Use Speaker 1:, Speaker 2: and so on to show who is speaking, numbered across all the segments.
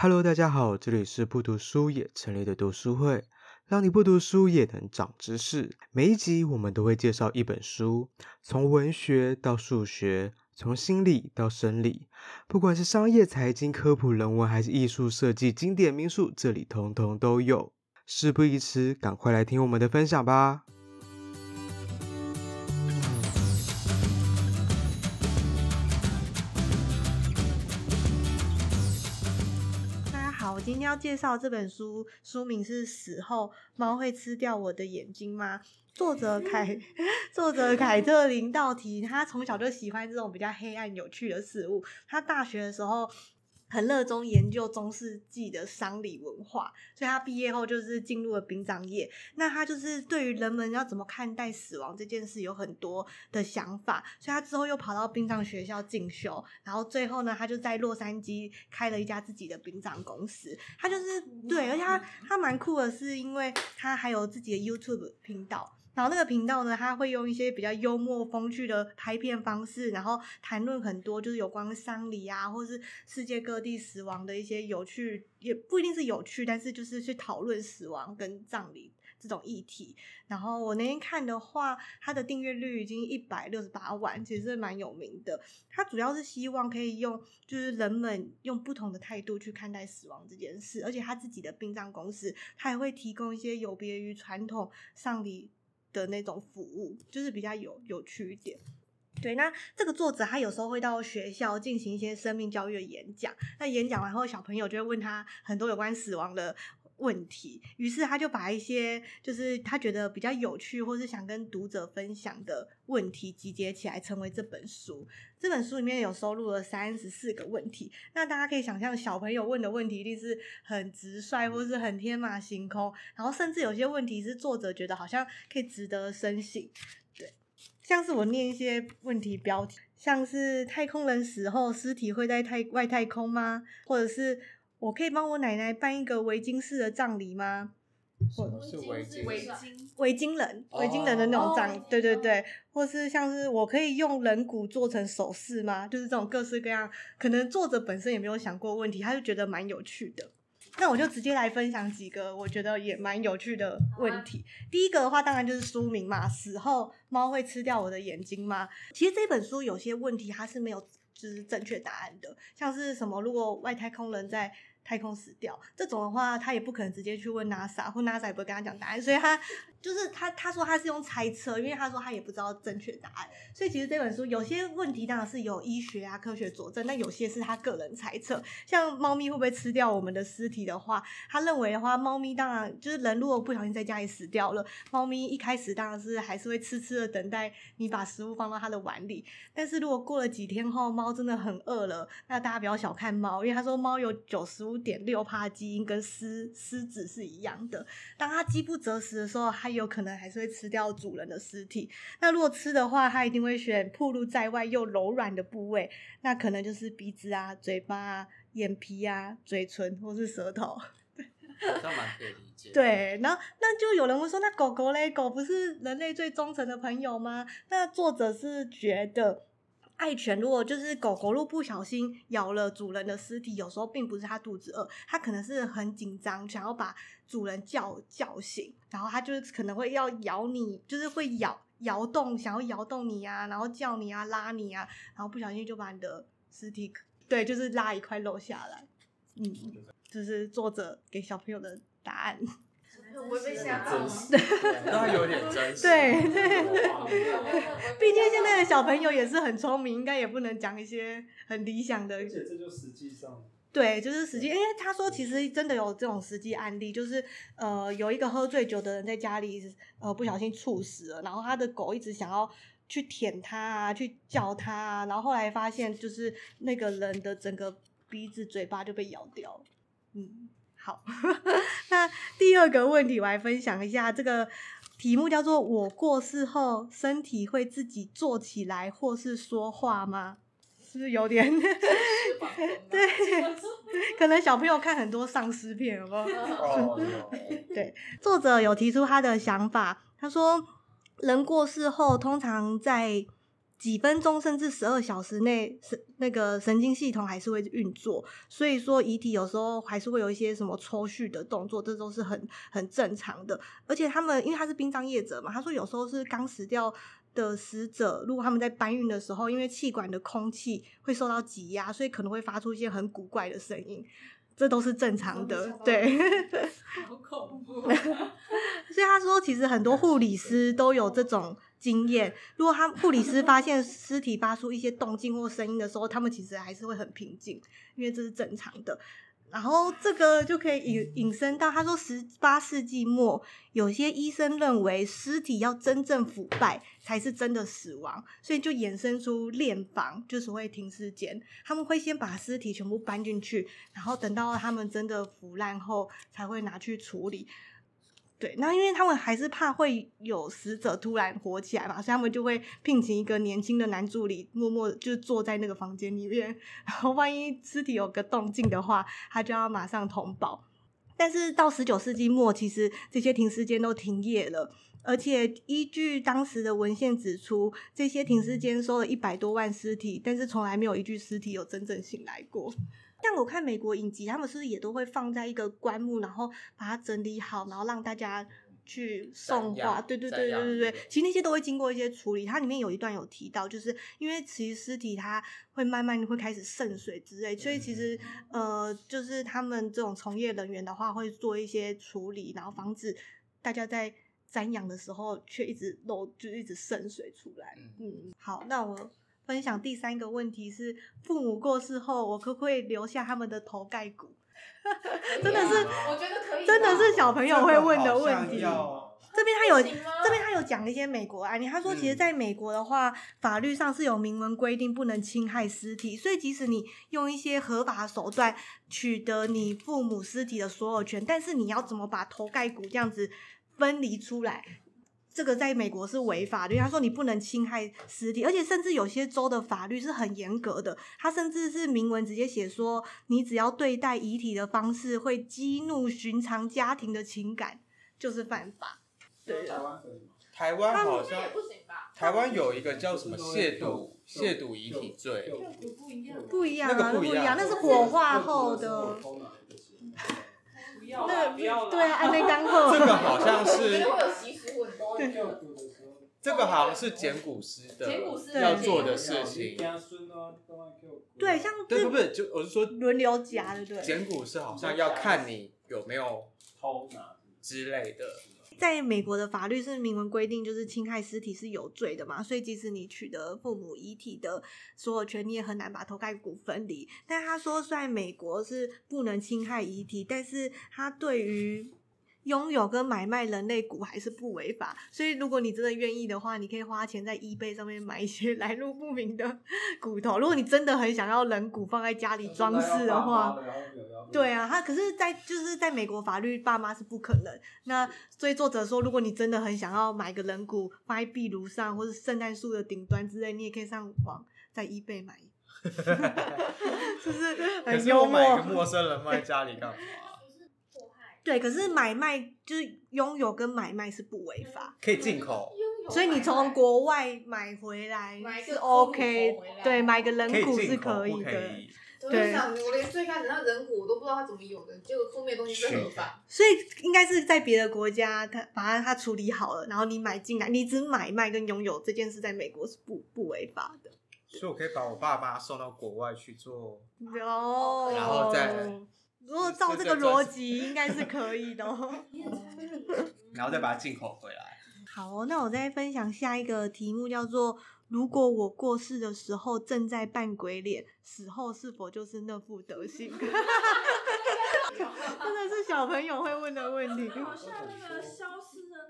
Speaker 1: Hello，大家好，这里是不读书也成立的读书会，让你不读书也能长知识。每一集我们都会介绍一本书，从文学到数学，从心理到生理，不管是商业、财经、科普、人文，还是艺术设计、经典名著，这里通通都有。事不宜迟，赶快来听我们的分享吧。
Speaker 2: 要介绍这本书，书名是《死后猫会吃掉我的眼睛吗》。作者凯，作者凯特琳道提，他从小就喜欢这种比较黑暗、有趣的事物。他大学的时候，很热衷研究中世纪的丧礼文化，所以他毕业后就是进入了殡葬业。那他就是对于人们要怎么看待死亡这件事有很多的想法，所以他之后又跑到殡葬学校进修，然后最后呢，他就在洛杉矶开了一家自己的殡葬公司。他就是对，而且他他蛮酷的是，因为他还有自己的 YouTube 频道。然后那个频道呢，他会用一些比较幽默风趣的拍片方式，然后谈论很多就是有关丧礼啊，或是世界各地死亡的一些有趣，也不一定是有趣，但是就是去讨论死亡跟葬礼这种议题。然后我那天看的话，他的订阅率已经一百六十八万，其实蛮有名的。他主要是希望可以用，就是人们用不同的态度去看待死亡这件事，而且他自己的殡葬公司，他也会提供一些有别于传统丧礼。的那种服务就是比较有有趣一点，对。那这个作者他有时候会到学校进行一些生命教育的演讲，那演讲完后，小朋友就会问他很多有关死亡的问题，于是他就把一些就是他觉得比较有趣或是想跟读者分享的问题集结起来，成为这本书。这本书里面有收录了三十四个问题，那大家可以想象，小朋友问的问题一定是很直率或是很天马行空，然后甚至有些问题是作者觉得好像可以值得深省。对，像是我念一些问题标题，像是太空人死后尸体会在太外太空吗？或者是我可以帮我奶奶办一个维京式的葬礼吗？
Speaker 3: 或者是维京
Speaker 2: 维京维京人围巾人的那种葬礼，对对对，或是像是我可以用人骨做成首饰吗？就是这种各式各样，可能作者本身也没有想过问题，他就觉得蛮有趣的。那我就直接来分享几个我觉得也蛮有趣的问题。第一个的话，当然就是书名嘛，死后猫会吃掉我的眼睛吗？其实这本书有些问题它是没有就是正确答案的，像是什么如果外太空人在太空死掉这种的话，他也不可能直接去问 NASA，或 NASA 也不会跟他讲答案，所以他就是他他说他是用猜测，因为他说他也不知道正确答案，所以其实这本书有些问题当然是有医学啊科学佐证，但有些是他个人猜测。像猫咪会不会吃掉我们的尸体的话，他认为的话，猫咪当然就是人如果不小心在家里死掉了，猫咪一开始当然是还是会痴痴的等待你把食物放到它的碗里，但是如果过了几天后，猫真的很饿了，那大家不要小看猫，因为他说猫有九十五点六趴基因跟狮狮子是一样的。当它饥不择食的时候，它有可能还是会吃掉主人的尸体。那如果吃的话，它一定会选暴露在外又柔软的部位，那可能就是鼻子啊、嘴巴啊、眼皮啊、嘴唇或是舌头。
Speaker 3: 这样蛮可以理解。
Speaker 2: 对，然后那就有人会说，那狗狗嘞？狗不是人类最忠诚的朋友吗？那作者是觉得。爱犬如果就是狗狗，如果不小心咬了主人的尸体，有时候并不是它肚子饿，它可能是很紧张，想要把主人叫叫醒，然后它就是可能会要咬你，就是会咬摇动，想要摇动你啊，然后叫你啊，拉你啊，然后不小心就把你的尸体，对，就是拉一块肉下来，嗯，就是作者给小朋友的答案。
Speaker 4: 我被吓到了，
Speaker 3: 那有点真实。
Speaker 2: 对 对，毕竟现在的小朋友也是很聪明，应该也不能讲一些很理想的。
Speaker 4: 而且这就实际上，
Speaker 2: 对，就是实际，因为他说其实真的有这种实际案例，就是呃有一个喝醉酒的人在家里呃不小心猝死了，然后他的狗一直想要去舔他啊，去叫他啊，然后后来发现就是那个人的整个鼻子、嘴巴就被咬掉了，嗯。好，那第二个问题我来分享一下，这个题目叫做“我过世后身体会自己坐起来或是说话吗？”是不是有点？对，可能小朋友看很多丧尸片，有没有？对，作者有提出他的想法，他说人过世后通常在几分钟甚至十二小时内，神那个神经系统还是会运作，所以说遗体有时候还是会有一些什么抽搐的动作，这都是很很正常的。而且他们因为他是殡葬业者嘛，他说有时候是刚死掉的死者，如果他们在搬运的时候，因为气管的空气会受到挤压，所以可能会发出一些很古怪的声音，这都是正常的。对，
Speaker 5: 好恐怖。
Speaker 2: 所以他说，其实很多护理师都有这种。经验，如果他护理师发现尸体发出一些动静或声音的时候，他们其实还是会很平静，因为这是正常的。然后这个就可以引引申到，他说十八世纪末，有些医生认为尸体要真正腐败才是真的死亡，所以就衍生出殓房，就是会停尸间，他们会先把尸体全部搬进去，然后等到他们真的腐烂后，才会拿去处理。对，那因为他们还是怕会有死者突然活起来嘛，所以他们就会聘请一个年轻的男助理，默默就坐在那个房间里面，然后万一尸体有个动静的话，他就要马上通报。但是到十九世纪末，其实这些停尸间都停业了，而且依据当时的文献指出，这些停尸间收了一百多万尸体，但是从来没有一具尸体有真正醒来过。但我看美国影集，他们是不是也都会放在一个棺木，然后把它整理好，然后让大家去送花？对对对对对对，其实那些都会经过一些处理。它里面有一段有提到，就是因为其实尸体它会慢慢会开始渗水之类，所以其实呃，就是他们这种从业人员的话会做一些处理，然后防止大家在瞻仰的时候却一直漏，就一直渗水出来。嗯，好，那我。分享第三个问题是，父母过世后，我可不可以留下他们的头盖骨？真的是，
Speaker 5: 我觉得可以，
Speaker 2: 真的是小朋友会问的问题。这边他有，这边他有讲一些美国案例。他说，其实在美国的话，法律上是有明文规定不能侵害尸体，所以即使你用一些合法手段取得你父母尸体的所有权，但是你要怎么把头盖骨这样子分离出来？这个在美国是违法的，他说你不能侵害尸体，而且甚至有些州的法律是很严格的，他甚至是明文直接写说，你只要对待遗体的方式会激怒寻常家庭的情感，就是犯法。对，台湾可以吗？
Speaker 3: 台湾好像台湾有一个叫什么亵渎亵渎遗体罪，
Speaker 2: 不一样，不一样啊，不一样，那是火化后的。那对啊，安内干后。
Speaker 3: 这个好像是。这个好像是剪骨师的要做的事情。
Speaker 2: 对，像
Speaker 3: 对不对？就我是说
Speaker 2: 轮流夹，对不对？
Speaker 3: 剪骨师好像要看你有没有偷拿之类的。
Speaker 2: 在美国的法律是明文规定，就是侵害尸体是有罪的嘛，所以即使你取得父母遗体的所有权，你也很难把头盖骨分离。但他说，虽然美国是不能侵害遗体，但是他对于拥有跟买卖人类骨还是不违法，所以如果你真的愿意的话，你可以花钱在 eBay 上面买一些 来路不明的骨头。如果你真的很想要人骨放在家里装饰的话，对啊，他可是在就是在美国法律，爸妈是不可能。那所以作者说，如果你真的很想要买个人骨放在壁炉上，或是圣诞树的顶端之类，你也可以上网在 eBay 买，就是很幽默。
Speaker 3: 买一个陌生人放在家里干嘛？
Speaker 2: 对，可是买卖就是拥有跟买卖是不违法，
Speaker 3: 可以进口，
Speaker 2: 所以你从国外买回来是 OK，对，买个人骨是可以的。
Speaker 5: 对，我连最开始那人骨我都不知道他怎么有的，结果后面东西是合法，
Speaker 2: 所以应该是在别的国家，他把它他处理好了，然后你买进来，你只买卖跟拥有这件事，在美国是不不违法的。
Speaker 3: 所以我可以把我爸妈送到国外去做，
Speaker 2: 哦，
Speaker 3: 然后再。
Speaker 2: 如果照这个逻辑，应该是可以的。
Speaker 3: 然后再把它进口回来。
Speaker 2: 好，那我再分享下一个题目，叫做：如果我过世的时候正在扮鬼脸，死后是否就是那副德行？真的是小朋友会问的问题。
Speaker 5: 好像那个消失的。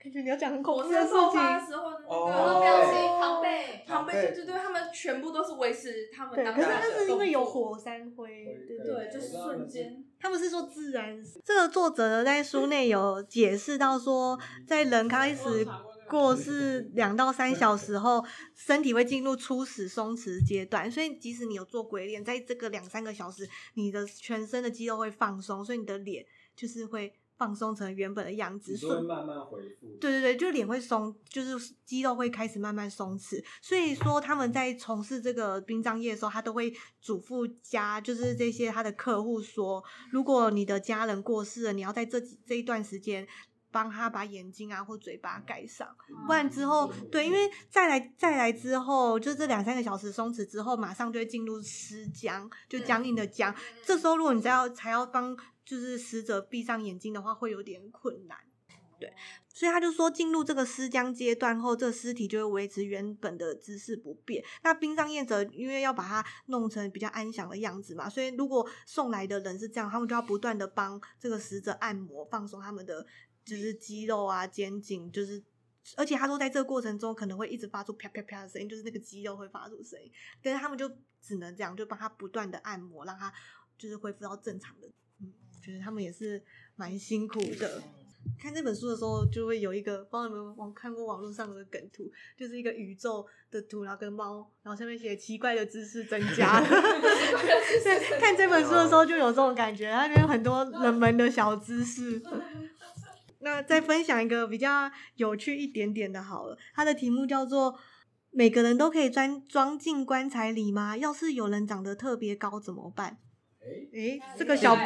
Speaker 2: 感觉你要讲很恐怖的事情。
Speaker 5: 哦，表情，唐贝，唐贝，对对对，他们全部都是维持他们当下的。
Speaker 2: 可是那是因为有火山灰，对
Speaker 5: 对，就是瞬间。
Speaker 2: 他们是说自然。这个作者呢，在书内有解释到说，在人开始过世两到三小时后，身体会进入初始松弛阶段，所以即使你有做鬼脸，在这个两三个小时，你的全身的肌肉会放松，所以你的脸就是会。放松成原本的样子，
Speaker 4: 所以慢慢恢复。
Speaker 2: 对对对，就脸会松，就是肌肉会开始慢慢松弛。所以说他们在从事这个殡葬业的时候，他都会嘱咐家，就是这些他的客户说，如果你的家人过世了，你要在这这一段时间。帮他把眼睛啊或嘴巴盖上，不然之后对，因为再来再来之后，就这两三个小时松弛之后，马上就会进入尸僵，就僵硬的僵。这时候如果你再要才要帮就是死者闭上眼睛的话，会有点困难。对，所以他就说进入这个尸僵阶段后，这个尸体就会维持原本的姿势不变。那殡葬业者因为要把它弄成比较安详的样子嘛，所以如果送来的人是这样，他们就要不断的帮这个死者按摩放松他们的。就是肌肉啊，肩颈，就是，而且他说在这个过程中可能会一直发出啪啪啪的声音，就是那个肌肉会发出声音，但是他们就只能这样，就帮他不断的按摩，让他就是恢复到正常的。嗯，觉得他们也是蛮辛苦的。看这本书的时候，就会有一个，不知道你们有看过网络上的梗图，就是一个宇宙的图，然后跟猫，然后上面写奇怪的知识增加。对，看这本书的时候就有这种感觉，它里面有很多冷门的小知识。那再分享一个比较有趣一点点的，好了，它的题目叫做“每个人都可以装装进棺材里吗？要是有人长得特别高怎么办？”诶，这个小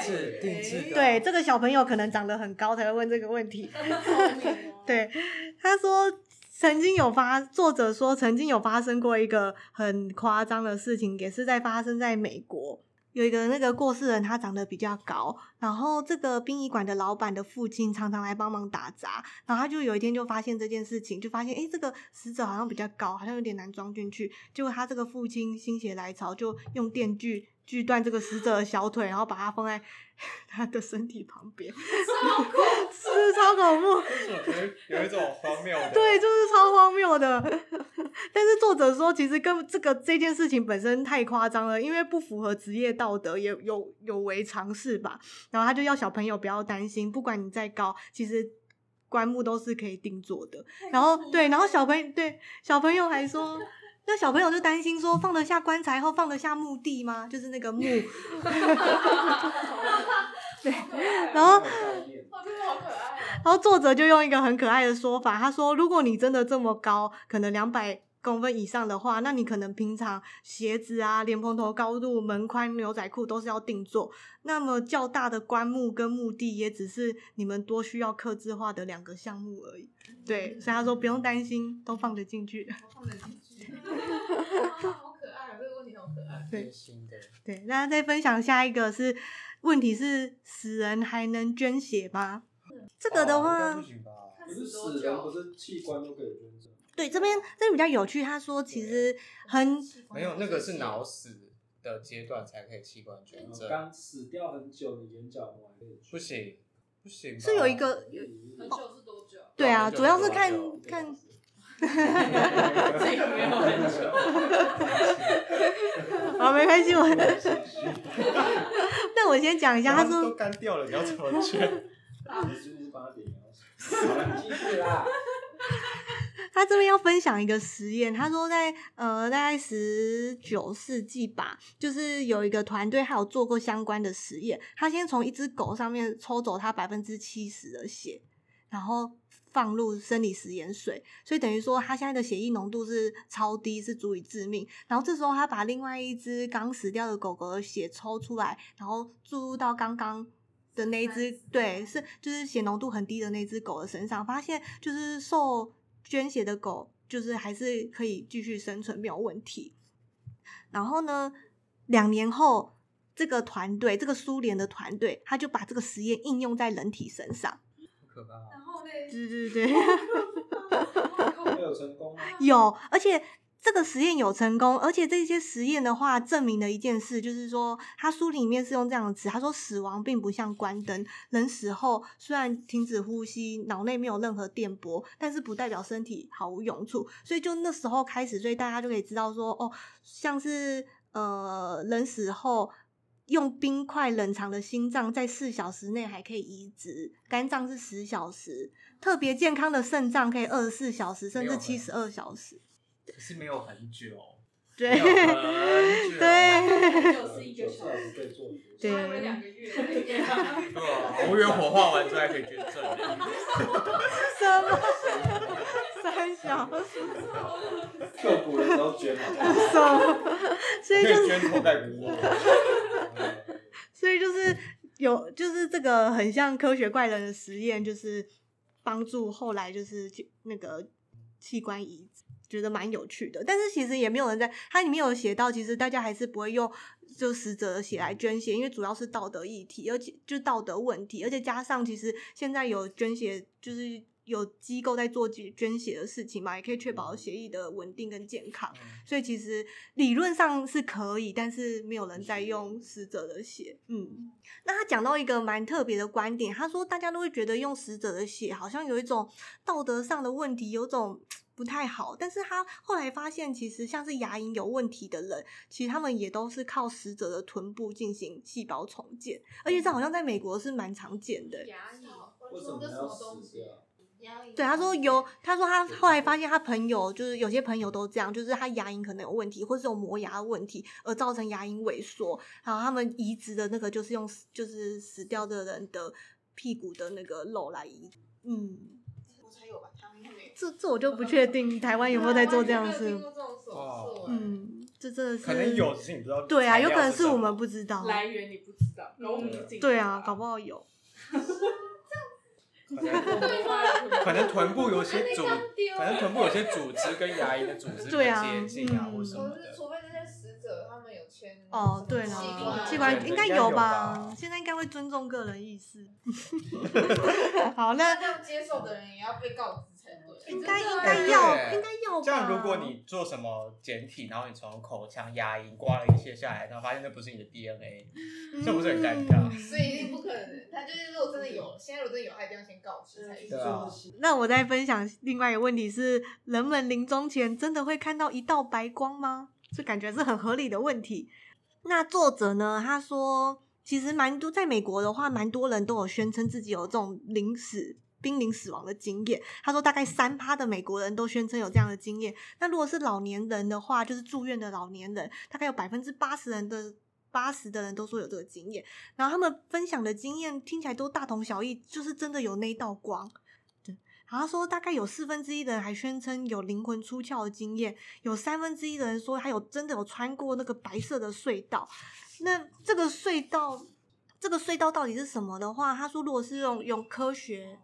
Speaker 2: 对这个小朋友可能长得很高才会问这个问题。对，他说曾经有发，作者说曾经有发生过一个很夸张的事情，也是在发生在美国。有一个那个过世人，他长得比较高，然后这个殡仪馆的老板的父亲常常来帮忙打杂，然后他就有一天就发现这件事情，就发现哎，这个死者好像比较高，好像有点难装进去，结果他这个父亲心血来潮，就用电锯锯断这个死者的小腿，然后把它放在 他的身体旁边，超恐怖，是不是超恐怖？
Speaker 3: 有有一种荒谬的，
Speaker 2: 对，就是超荒谬的。但是作者说，其实跟这个这件事情本身太夸张了，因为不符合职业道德，也有有违常识吧。然后他就要小朋友不要担心，不管你再高，其实棺木都是可以定做的。然后对，然后小朋友对小朋友还说，那小朋友就担心说，放得下棺材后放得下墓地吗？就是那个墓。对，然后。然后作者就用一个很可爱的说法，他说：“如果你真的这么高，可能两百公分以上的话，那你可能平常鞋子啊、莲蓬头高度、门宽、牛仔裤都是要定做。那么较大的棺木跟墓地也只是你们多需要刻字化的两个项目而已。”对，所以他说不用担心，都放得进去。放得进去，
Speaker 5: 好可爱啊！这个问题好可爱。
Speaker 2: 对，对，那再分享下一个是问题是：死人还能捐血吗？这个的话，
Speaker 4: 不行吧？不是死人，不是器官都可以捐赠。
Speaker 2: 对，这边这边比较有趣。他说，其实很
Speaker 3: 没有那个是脑死的阶段才可以器官捐赠。
Speaker 4: 刚死掉很久的眼角膜可以捐。
Speaker 3: 不行，不行。
Speaker 2: 是有一个
Speaker 5: 很久是多久？
Speaker 2: 对啊，主要是看看。这
Speaker 5: 个没有很久。
Speaker 2: 好，没关系，我。那我先讲一下，他说
Speaker 3: 都干掉了，你要怎么捐？
Speaker 2: 他这边要分享一个实验，他说在呃大概十九世纪吧，就是有一个团队还有做过相关的实验。他先从一只狗上面抽走它百分之七十的血，然后放入生理食盐水，所以等于说他现在的血液浓度是超低，是足以致命。然后这时候他把另外一只刚死掉的狗狗的血抽出来，然后注入到刚刚。的那只对，是就是血浓度很低的那只狗的身上，发现就是受捐血的狗就是还是可以继续生存，没有问题。然后呢，两年后这个团队，这个苏联的团队，他就把这个实验应用在人体身上。
Speaker 3: 可怕。
Speaker 5: 然后呢？
Speaker 2: 对对对。
Speaker 4: 有成功吗？
Speaker 2: 有，而且。这个实验有成功，而且这些实验的话证明了一件事，就是说他书里面是用这样的词，他说死亡并不像关灯，人死后虽然停止呼吸，脑内没有任何电波，但是不代表身体毫无用处。所以就那时候开始，所以大家就可以知道说，哦，像是呃人死后用冰块冷藏的心脏，在四小时内还可以移植，肝脏是十小时，特别健康的肾脏可以二十四小时，甚至七十二小时。
Speaker 3: 可是没有很久，
Speaker 2: 对，对，
Speaker 5: 对，个小
Speaker 4: 时
Speaker 2: 对，
Speaker 5: 两个月，
Speaker 3: 对啊，无缘火化完之后还可以捐赠。
Speaker 2: 什么？三小？
Speaker 4: 刻骨的时候捐嘛？
Speaker 2: 什么？所以就是
Speaker 3: 捐头盖骨。
Speaker 2: 所以就是有，就是这个很像科学怪人的实验，就是帮助后来就是那个器官移植。觉得蛮有趣的，但是其实也没有人在它里面有写到，其实大家还是不会用就死者的血来捐血，因为主要是道德议题，而且就是道德问题，而且加上其实现在有捐血，就是有机构在做捐血的事情嘛，也可以确保协议的稳定跟健康，所以其实理论上是可以，但是没有人在用死者的血。嗯，那他讲到一个蛮特别的观点，他说大家都会觉得用死者的血好像有一种道德上的问题，有种。不太好，但是他后来发现，其实像是牙龈有问题的人，其实他们也都是靠死者的臀部进行细胞重建，而且这好像在美国是蛮常见的。
Speaker 5: 牙龈
Speaker 4: 为什么要死掉？
Speaker 2: 对，他说有，他说他后来发现他朋友就是有些朋友都这样，就是他牙龈可能有问题，或是有磨牙的问题，而造成牙龈萎缩，然后他们移植的那个就是用就是死掉的人的屁股的那个肉来移，嗯。这这我就不确定台湾有没有在做这样的事。嗯，这真的是
Speaker 3: 可能有，只是你不知道。
Speaker 2: 对啊，有可能是我们不知道。
Speaker 5: 来源你不知道，
Speaker 2: 对啊，搞不好有。
Speaker 3: 可能臀部有些组，可能臀部有些组织跟牙龈的组织比较接近啊，或什么的。
Speaker 5: 除非那些死者他们有签。
Speaker 2: 哦，对了，器官应该有吧？现在应该会尊重个人意识。好，那
Speaker 5: 这样接受的人也要被告知。
Speaker 2: 应该应该要，应该要吧。
Speaker 3: 这样，如果你做什么检体，然后你从口腔、牙龈刮了一些下来，然后发现那不是你的 DNA，这不是很尴尬？
Speaker 5: 所以一定不可能。他就是如果真的有，现在如果真的有，他一定要先告知才行。
Speaker 2: 那我再分享另外一个问题是：人们临终前真的会看到一道白光吗？这感觉是很合理的问题。那作者呢？他说，其实蛮多，在美国的话，蛮多人都有宣称自己有这种临死。濒临死亡的经验，他说大概三趴的美国人都宣称有这样的经验。那如果是老年人的话，就是住院的老年人，大概有百分之八十人的八十的人都说有这个经验。然后他们分享的经验听起来都大同小异，就是真的有那道光。对，然后他说大概有四分之一的人还宣称有灵魂出窍的经验，有三分之一的人说他有真的有穿过那个白色的隧道。那这个隧道，这个隧道到底是什么的话，他说如果是用用科学。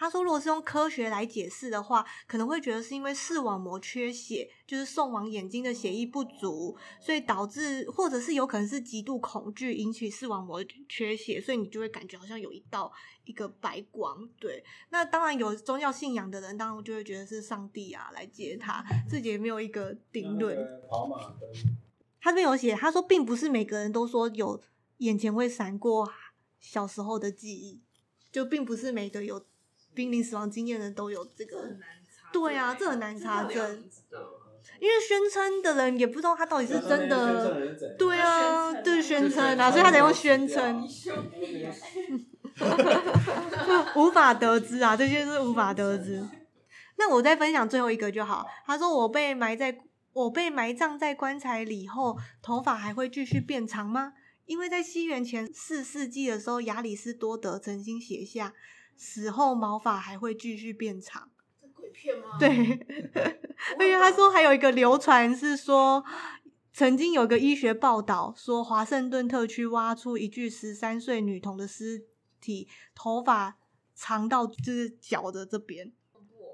Speaker 2: 他说，如果是用科学来解释的话，可能会觉得是因为视网膜缺血，就是送往眼睛的血液不足，所以导致，或者是有可能是极度恐惧引起视网膜缺血，所以你就会感觉好像有一道一个白光。对，那当然有宗教信仰的人，当然就会觉得是上帝啊来接他，自己也没有一个定论。
Speaker 4: 跑马灯，
Speaker 2: 他这边有写，他说并不是每个人都说有眼前会闪过小时候的记忆，就并不是每个有。濒临死亡经验的都有这个，对啊，这很难查证，因为宣称的人也不知道他到底是真的，对啊，对宣称啊，所以他得用宣称，无法得知啊，这些是无法得知。那我再分享最后一个就好。他说我被埋在我被埋葬在棺材里后，头发还会继续变长吗？因为在西元前四世纪的时候，亚里士多德曾经写下。死后毛发还会继续变长，
Speaker 5: 这鬼片吗？
Speaker 2: 对，而且他说还有一个流传是说，曾经有个医学报道说，华盛顿特区挖出一具十三岁女童的尸体，头发长到就是脚的这边。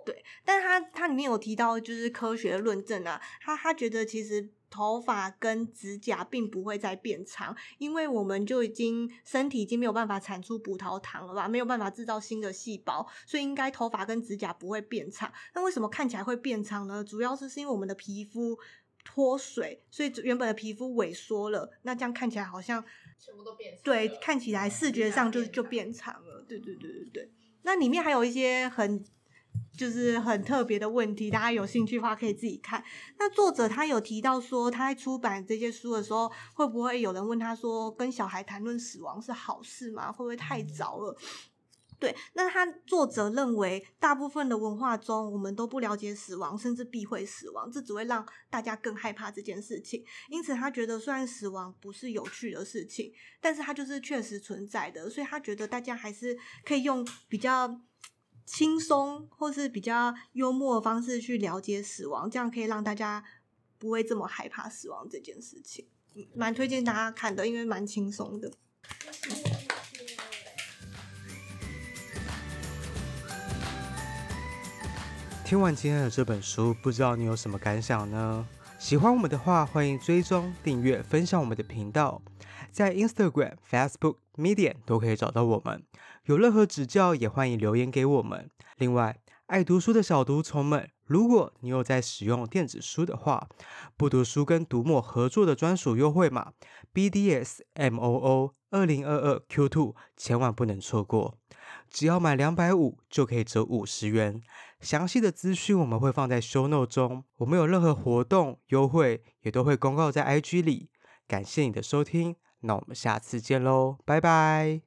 Speaker 2: 对，但是他他里面有提到就是科学的论证啊，他他觉得其实。头发跟指甲并不会再变长，因为我们就已经身体已经没有办法产出葡萄糖了吧，没有办法制造新的细胞，所以应该头发跟指甲不会变长。那为什么看起来会变长呢？主要是是因为我们的皮肤脱水，所以原本的皮肤萎缩了，那这样看起来好像
Speaker 5: 全部都变长。
Speaker 2: 对，看起来视觉上就就变长了。对对对对对。那里面还有一些很。就是很特别的问题，大家有兴趣的话可以自己看。那作者他有提到说，他在出版这些书的时候，会不会有人问他说，跟小孩谈论死亡是好事吗？会不会太早了？对，那他作者认为，大部分的文化中，我们都不了解死亡，甚至避讳死亡，这只会让大家更害怕这件事情。因此，他觉得虽然死亡不是有趣的事情，但是它就是确实存在的，所以他觉得大家还是可以用比较轻松或是比较幽默的方式去了解死亡，这样可以让大家不会这么害怕死亡这件事情。蛮推荐大家看的，因为蛮轻松的。
Speaker 1: 听完今天的这本书，不知道你有什么感想呢？喜欢我们的话，欢迎追踪、订阅、分享我们的频道，在 Instagram、Facebook、Medium 都可以找到我们。有任何指教，也欢迎留言给我们。另外，爱读书的小读虫们，如果你有在使用电子书的话，不读书跟读墨合作的专属优惠码 BDSMOO 二零二二 Q two，千万不能错过。只要买两百五就可以折五十元。详细的资讯我们会放在 show note 中。我们有任何活动优惠，也都会公告在 IG 里。感谢你的收听，那我们下次见喽，拜拜。